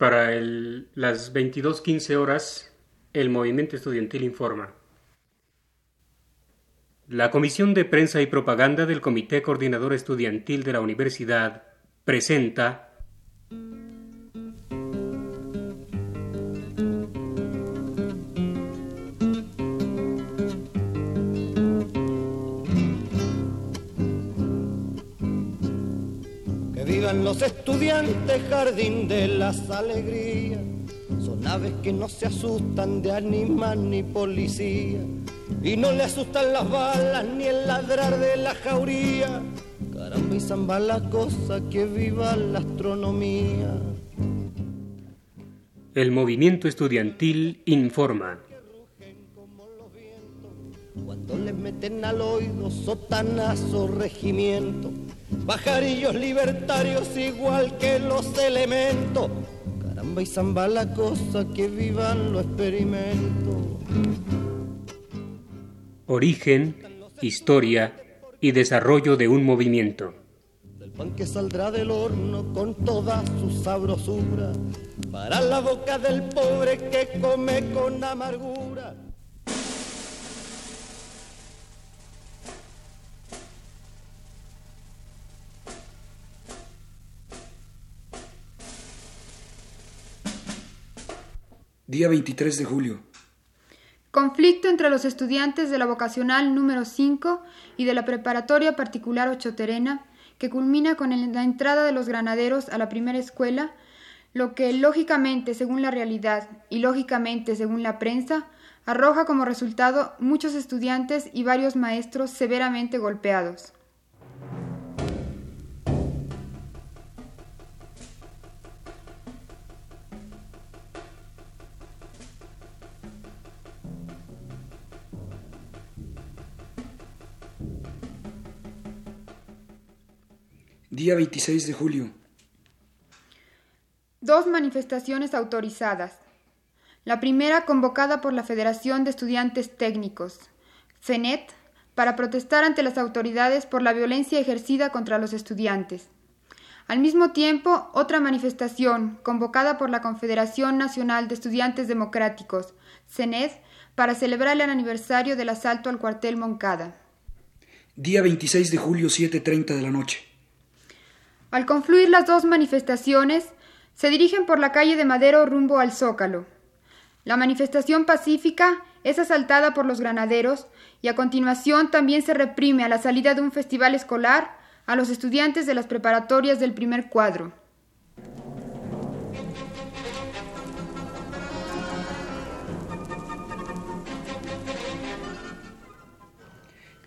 Para las 22.15 horas, el movimiento estudiantil informa. La Comisión de Prensa y Propaganda del Comité Coordinador Estudiantil de la Universidad presenta los estudiantes jardín de las alegrías. Son aves que no se asustan de animal ni policía. Y no le asustan las balas ni el ladrar de la jauría. Caramba y zamba la cosa que viva la astronomía. El movimiento estudiantil informa. Cuando le meten al oído sotanazo regimiento pajarillos libertarios igual que los elementos. Caramba y zamba la cosa que vivan los experimentos. Origen, historia y desarrollo de un movimiento. Del pan que saldrá del horno con toda su sabrosura, para la boca del pobre que come con amargura. Día 23 de julio. Conflicto entre los estudiantes de la vocacional número 5 y de la preparatoria particular Ochoterena, que culmina con la entrada de los granaderos a la primera escuela, lo que lógicamente según la realidad y lógicamente según la prensa, arroja como resultado muchos estudiantes y varios maestros severamente golpeados. Día 26 de julio. Dos manifestaciones autorizadas. La primera convocada por la Federación de Estudiantes Técnicos, FENET, para protestar ante las autoridades por la violencia ejercida contra los estudiantes. Al mismo tiempo, otra manifestación convocada por la Confederación Nacional de Estudiantes Democráticos, CENED, para celebrar el aniversario del asalto al cuartel Moncada. Día 26 de julio, 7.30 de la noche. Al confluir las dos manifestaciones, se dirigen por la calle de Madero rumbo al Zócalo. La manifestación pacífica es asaltada por los granaderos y a continuación también se reprime a la salida de un festival escolar a los estudiantes de las preparatorias del primer cuadro.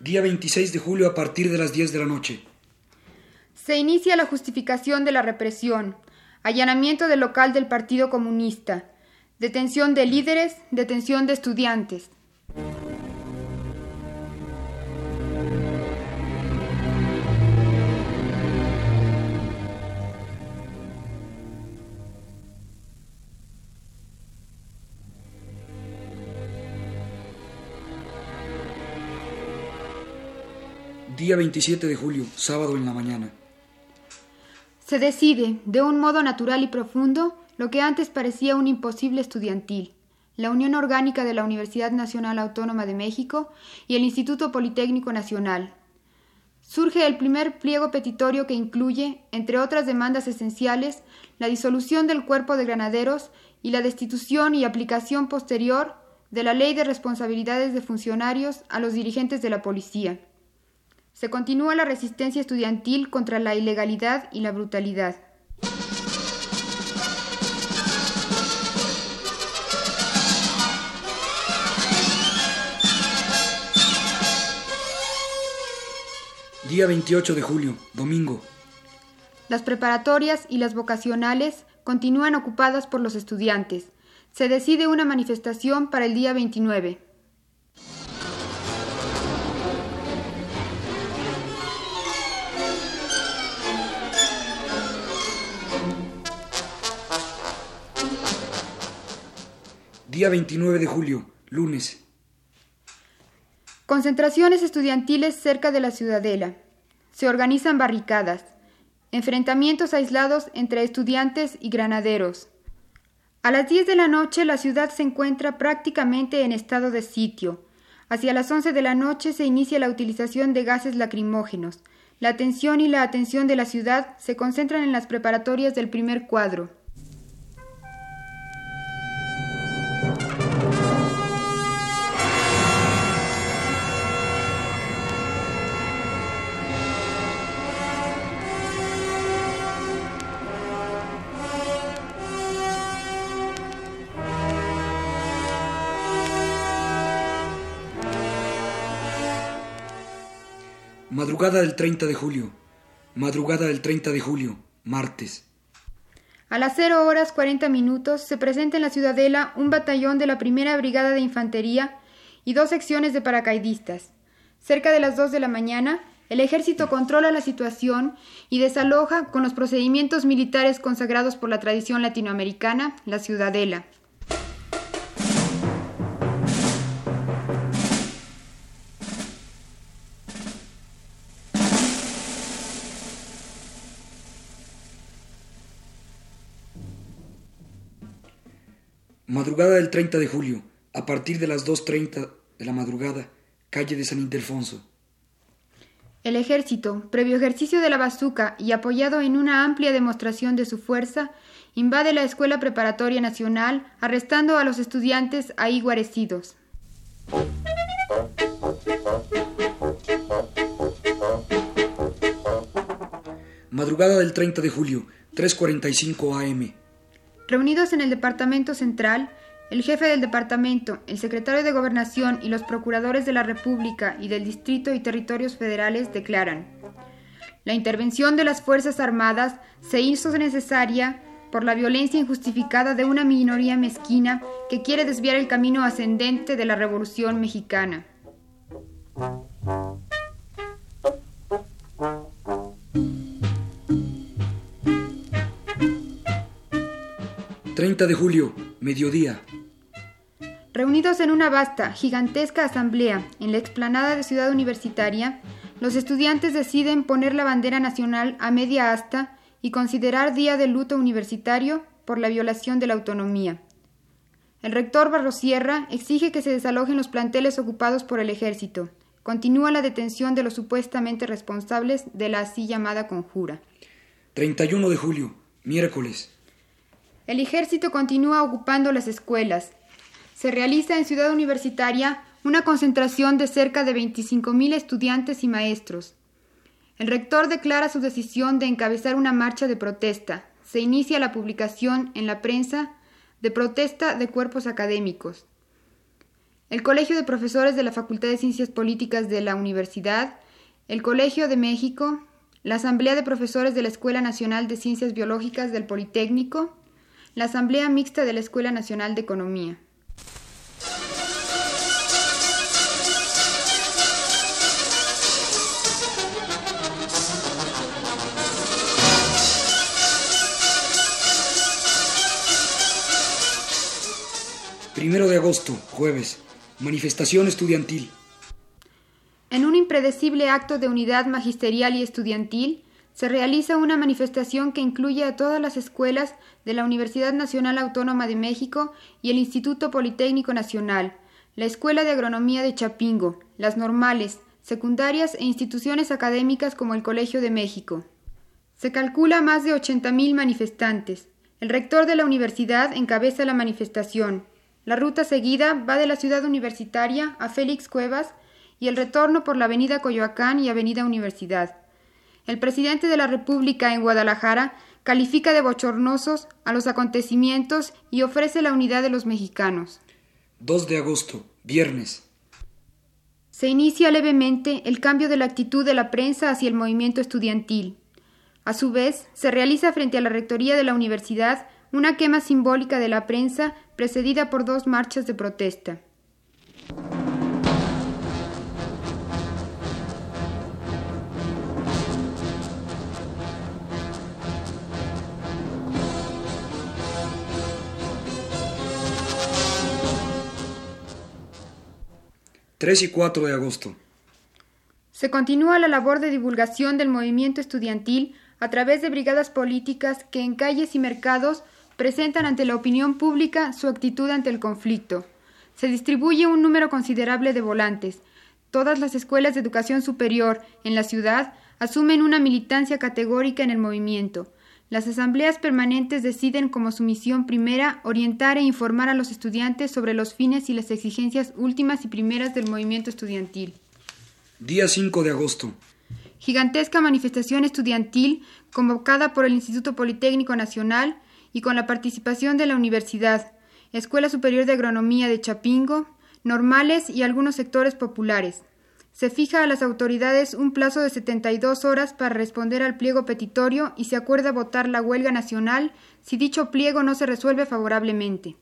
Día 26 de julio a partir de las 10 de la noche. Se inicia la justificación de la represión, allanamiento del local del Partido Comunista, detención de líderes, detención de estudiantes. Día 27 de julio, sábado en la mañana. Se decide, de un modo natural y profundo, lo que antes parecía un imposible estudiantil, la Unión Orgánica de la Universidad Nacional Autónoma de México y el Instituto Politécnico Nacional. Surge el primer pliego petitorio que incluye, entre otras demandas esenciales, la disolución del cuerpo de granaderos y la destitución y aplicación posterior de la Ley de Responsabilidades de Funcionarios a los dirigentes de la policía. Se continúa la resistencia estudiantil contra la ilegalidad y la brutalidad. Día 28 de julio, domingo. Las preparatorias y las vocacionales continúan ocupadas por los estudiantes. Se decide una manifestación para el día 29. Día 29 de julio, lunes. Concentraciones estudiantiles cerca de la ciudadela. Se organizan barricadas. Enfrentamientos aislados entre estudiantes y granaderos. A las 10 de la noche la ciudad se encuentra prácticamente en estado de sitio. Hacia las 11 de la noche se inicia la utilización de gases lacrimógenos. La atención y la atención de la ciudad se concentran en las preparatorias del primer cuadro. Madrugada del 30 de julio. Madrugada del 30 de julio. Martes. A las 0 horas 40 minutos se presenta en la Ciudadela un batallón de la Primera Brigada de Infantería y dos secciones de paracaidistas. Cerca de las 2 de la mañana, el ejército controla la situación y desaloja con los procedimientos militares consagrados por la tradición latinoamericana la Ciudadela. Madrugada del 30 de julio, a partir de las 2.30 de la madrugada, calle de San Ildefonso. El ejército, previo ejercicio de la bazuca y apoyado en una amplia demostración de su fuerza, invade la Escuela Preparatoria Nacional, arrestando a los estudiantes ahí guarecidos. Madrugada del 30 de julio, 3.45 am. Reunidos en el Departamento Central, el jefe del departamento, el secretario de Gobernación y los procuradores de la República y del Distrito y Territorios Federales declaran, la intervención de las Fuerzas Armadas se hizo necesaria por la violencia injustificada de una minoría mezquina que quiere desviar el camino ascendente de la Revolución Mexicana. 30 de julio, mediodía. Reunidos en una vasta, gigantesca asamblea en la explanada de Ciudad Universitaria, los estudiantes deciden poner la bandera nacional a media asta y considerar día de luto universitario por la violación de la autonomía. El rector Barrosierra exige que se desalojen los planteles ocupados por el ejército. Continúa la detención de los supuestamente responsables de la así llamada conjura. 31 de julio, miércoles. El ejército continúa ocupando las escuelas. Se realiza en Ciudad Universitaria una concentración de cerca de 25.000 estudiantes y maestros. El rector declara su decisión de encabezar una marcha de protesta. Se inicia la publicación en la prensa de protesta de cuerpos académicos. El Colegio de Profesores de la Facultad de Ciencias Políticas de la Universidad, el Colegio de México, la Asamblea de Profesores de la Escuela Nacional de Ciencias Biológicas del Politécnico, la Asamblea Mixta de la Escuela Nacional de Economía. Primero de agosto, jueves. Manifestación estudiantil. En un impredecible acto de unidad magisterial y estudiantil, se realiza una manifestación que incluye a todas las escuelas de la Universidad Nacional Autónoma de México y el Instituto Politécnico Nacional, la Escuela de Agronomía de Chapingo, las normales, secundarias e instituciones académicas como el Colegio de México. Se calcula más de 80.000 manifestantes. El rector de la universidad encabeza la manifestación. La ruta seguida va de la ciudad universitaria a Félix Cuevas y el retorno por la avenida Coyoacán y avenida Universidad. El presidente de la República en Guadalajara califica de bochornosos a los acontecimientos y ofrece la unidad de los mexicanos. 2 de agosto, viernes. Se inicia levemente el cambio de la actitud de la prensa hacia el movimiento estudiantil. A su vez, se realiza frente a la rectoría de la universidad una quema simbólica de la prensa precedida por dos marchas de protesta. 3 y 4 de agosto. Se continúa la labor de divulgación del movimiento estudiantil a través de brigadas políticas que en calles y mercados presentan ante la opinión pública su actitud ante el conflicto. Se distribuye un número considerable de volantes. Todas las escuelas de educación superior en la ciudad asumen una militancia categórica en el movimiento. Las asambleas permanentes deciden como su misión primera orientar e informar a los estudiantes sobre los fines y las exigencias últimas y primeras del movimiento estudiantil. Día 5 de agosto. Gigantesca manifestación estudiantil convocada por el Instituto Politécnico Nacional y con la participación de la Universidad, Escuela Superior de Agronomía de Chapingo, normales y algunos sectores populares. Se fija a las autoridades un plazo de 72 horas para responder al pliego petitorio y se acuerda votar la huelga nacional si dicho pliego no se resuelve favorablemente.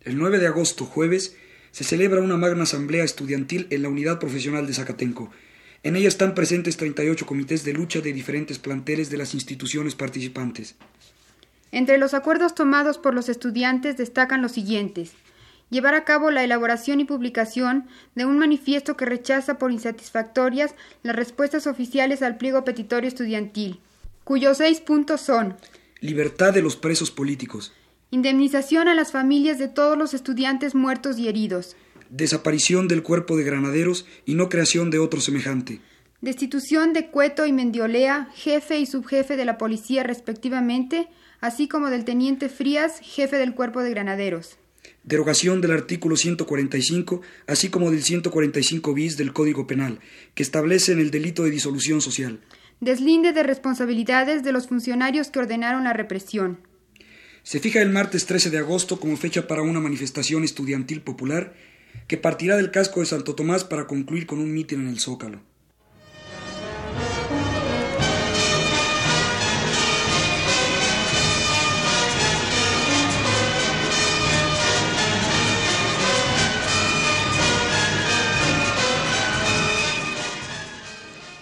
El 9 de agosto, jueves, se celebra una magna asamblea estudiantil en la Unidad Profesional de Zacatenco, en ella están presentes 38 comités de lucha de diferentes planteles de las instituciones participantes. Entre los acuerdos tomados por los estudiantes destacan los siguientes. Llevar a cabo la elaboración y publicación de un manifiesto que rechaza por insatisfactorias las respuestas oficiales al pliego petitorio estudiantil, cuyos seis puntos son Libertad de los presos políticos. Indemnización a las familias de todos los estudiantes muertos y heridos desaparición del cuerpo de granaderos y no creación de otro semejante. Destitución de Cueto y Mendiolea, jefe y subjefe de la policía respectivamente, así como del teniente Frías, jefe del cuerpo de granaderos. Derogación del artículo 145, así como del 145 bis del Código Penal, que establecen el delito de disolución social. Deslinde de responsabilidades de los funcionarios que ordenaron la represión. Se fija el martes 13 de agosto como fecha para una manifestación estudiantil popular que partirá del casco de Santo Tomás para concluir con un mitin en el Zócalo.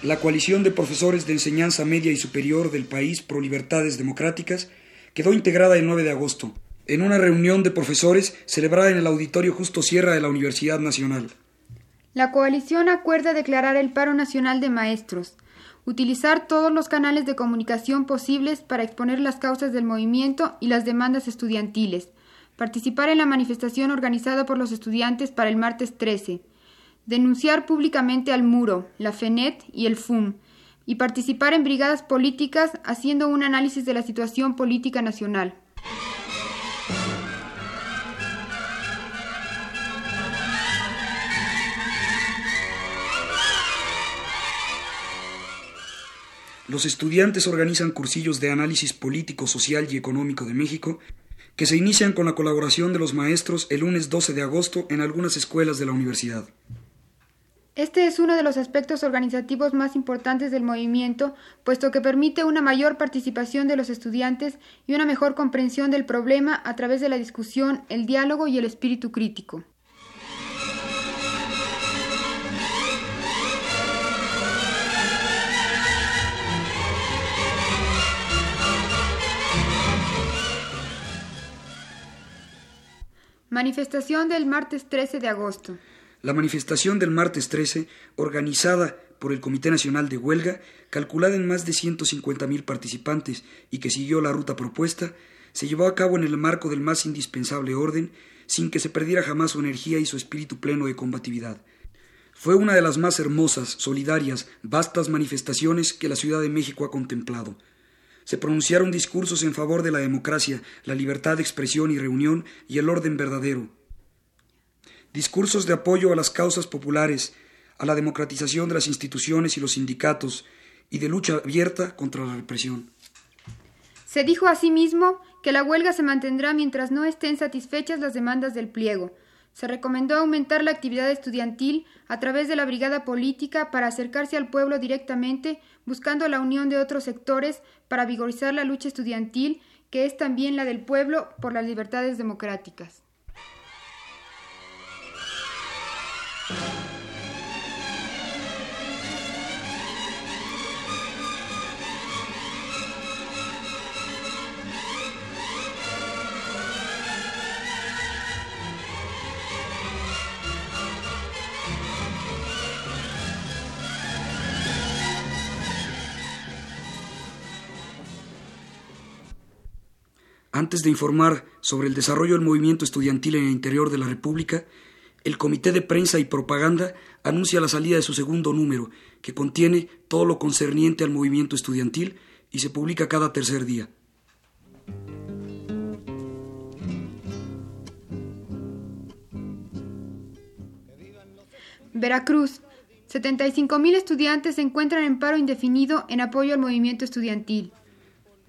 La coalición de profesores de enseñanza media y superior del país pro libertades democráticas quedó integrada el 9 de agosto en una reunión de profesores celebrada en el Auditorio Justo Sierra de la Universidad Nacional. La coalición acuerda declarar el paro nacional de maestros, utilizar todos los canales de comunicación posibles para exponer las causas del movimiento y las demandas estudiantiles, participar en la manifestación organizada por los estudiantes para el martes 13, denunciar públicamente al muro, la FENET y el FUM, y participar en brigadas políticas haciendo un análisis de la situación política nacional. Los estudiantes organizan cursillos de análisis político, social y económico de México que se inician con la colaboración de los maestros el lunes 12 de agosto en algunas escuelas de la universidad. Este es uno de los aspectos organizativos más importantes del movimiento, puesto que permite una mayor participación de los estudiantes y una mejor comprensión del problema a través de la discusión, el diálogo y el espíritu crítico. Manifestación del martes 13 de agosto. La manifestación del martes 13, organizada por el Comité Nacional de Huelga, calculada en más de 150.000 participantes y que siguió la ruta propuesta, se llevó a cabo en el marco del más indispensable orden, sin que se perdiera jamás su energía y su espíritu pleno de combatividad. Fue una de las más hermosas, solidarias, vastas manifestaciones que la Ciudad de México ha contemplado se pronunciaron discursos en favor de la democracia, la libertad de expresión y reunión y el orden verdadero. Discursos de apoyo a las causas populares, a la democratización de las instituciones y los sindicatos, y de lucha abierta contra la represión. Se dijo asimismo que la huelga se mantendrá mientras no estén satisfechas las demandas del pliego, se recomendó aumentar la actividad estudiantil a través de la brigada política para acercarse al pueblo directamente, buscando la unión de otros sectores para vigorizar la lucha estudiantil, que es también la del pueblo por las libertades democráticas. Antes de informar sobre el desarrollo del movimiento estudiantil en el interior de la República, el Comité de Prensa y Propaganda anuncia la salida de su segundo número, que contiene todo lo concerniente al movimiento estudiantil y se publica cada tercer día. Veracruz. 75.000 estudiantes se encuentran en paro indefinido en apoyo al movimiento estudiantil.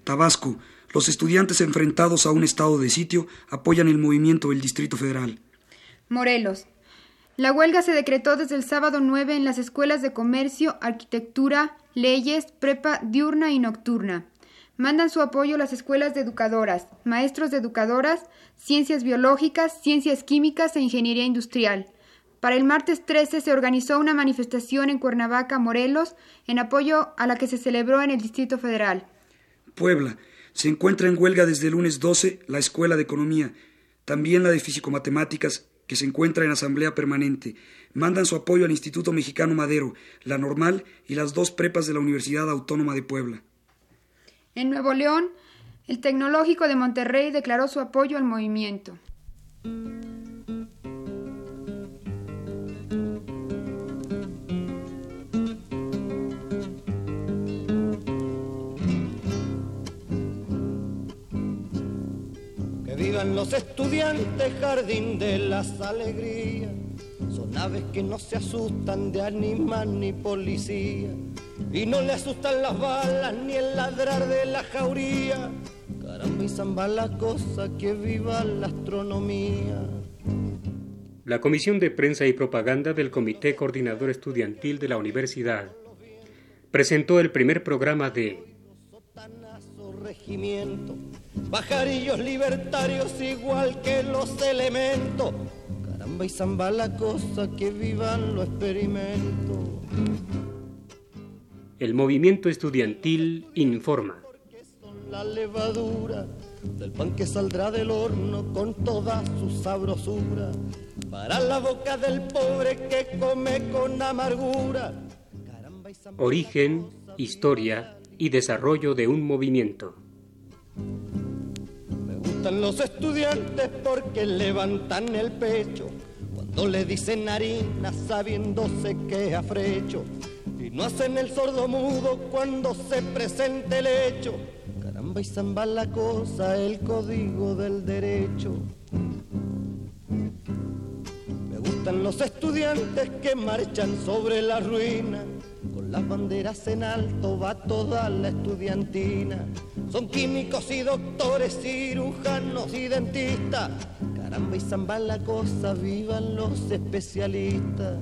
Tabasco. Los estudiantes enfrentados a un estado de sitio apoyan el movimiento del Distrito Federal. Morelos. La huelga se decretó desde el sábado 9 en las escuelas de comercio, arquitectura, leyes, prepa diurna y nocturna. Mandan su apoyo las escuelas de educadoras, maestros de educadoras, ciencias biológicas, ciencias químicas e ingeniería industrial. Para el martes 13 se organizó una manifestación en Cuernavaca, Morelos, en apoyo a la que se celebró en el Distrito Federal. Puebla. Se encuentra en huelga desde el lunes 12 la Escuela de Economía, también la de Físico-Matemáticas, que se encuentra en asamblea permanente. Mandan su apoyo al Instituto Mexicano Madero, la Normal y las dos prepas de la Universidad Autónoma de Puebla. En Nuevo León, el Tecnológico de Monterrey declaró su apoyo al movimiento. Vivan los estudiantes, jardín de las alegrías. Son aves que no se asustan de animal ni policía. Y no le asustan las balas ni el ladrar de la jauría. Caramba y zamba la cosa que viva la astronomía. La Comisión de Prensa y Propaganda del Comité Coordinador Estudiantil de la Universidad presentó el primer programa de Regimiento Bajarillos libertarios igual que los elementos. Caramba y zamba la cosa que vivan los experimentos. El movimiento estudiantil informa. Son la levadura del pan que saldrá del horno con toda su sabrosura. Para la boca del pobre que come con amargura. Origen, historia y desarrollo de un movimiento los estudiantes porque levantan el pecho cuando le dicen harina sabiéndose que afrecho y no hacen el sordo mudo cuando se presente el hecho. Caramba y zamba la cosa, el código del derecho. Me gustan los estudiantes que marchan sobre la ruina las banderas en alto va toda la estudiantina. Son químicos y doctores, cirujanos y dentistas. Caramba y zamba la cosa, vivan los especialistas.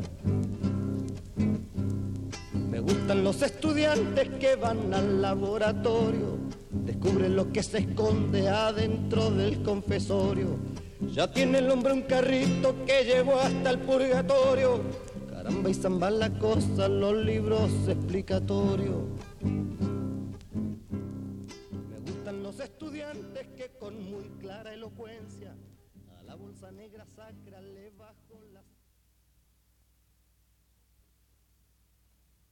Me gustan los estudiantes que van al laboratorio, descubren lo que se esconde adentro del confesorio. Ya tiene el hombre un carrito que llevó hasta el purgatorio Caramba y zamba la cosa, los libros explicatorios. Me gustan los estudiantes que con muy clara elocuencia a la bolsa negra sacra le bajo las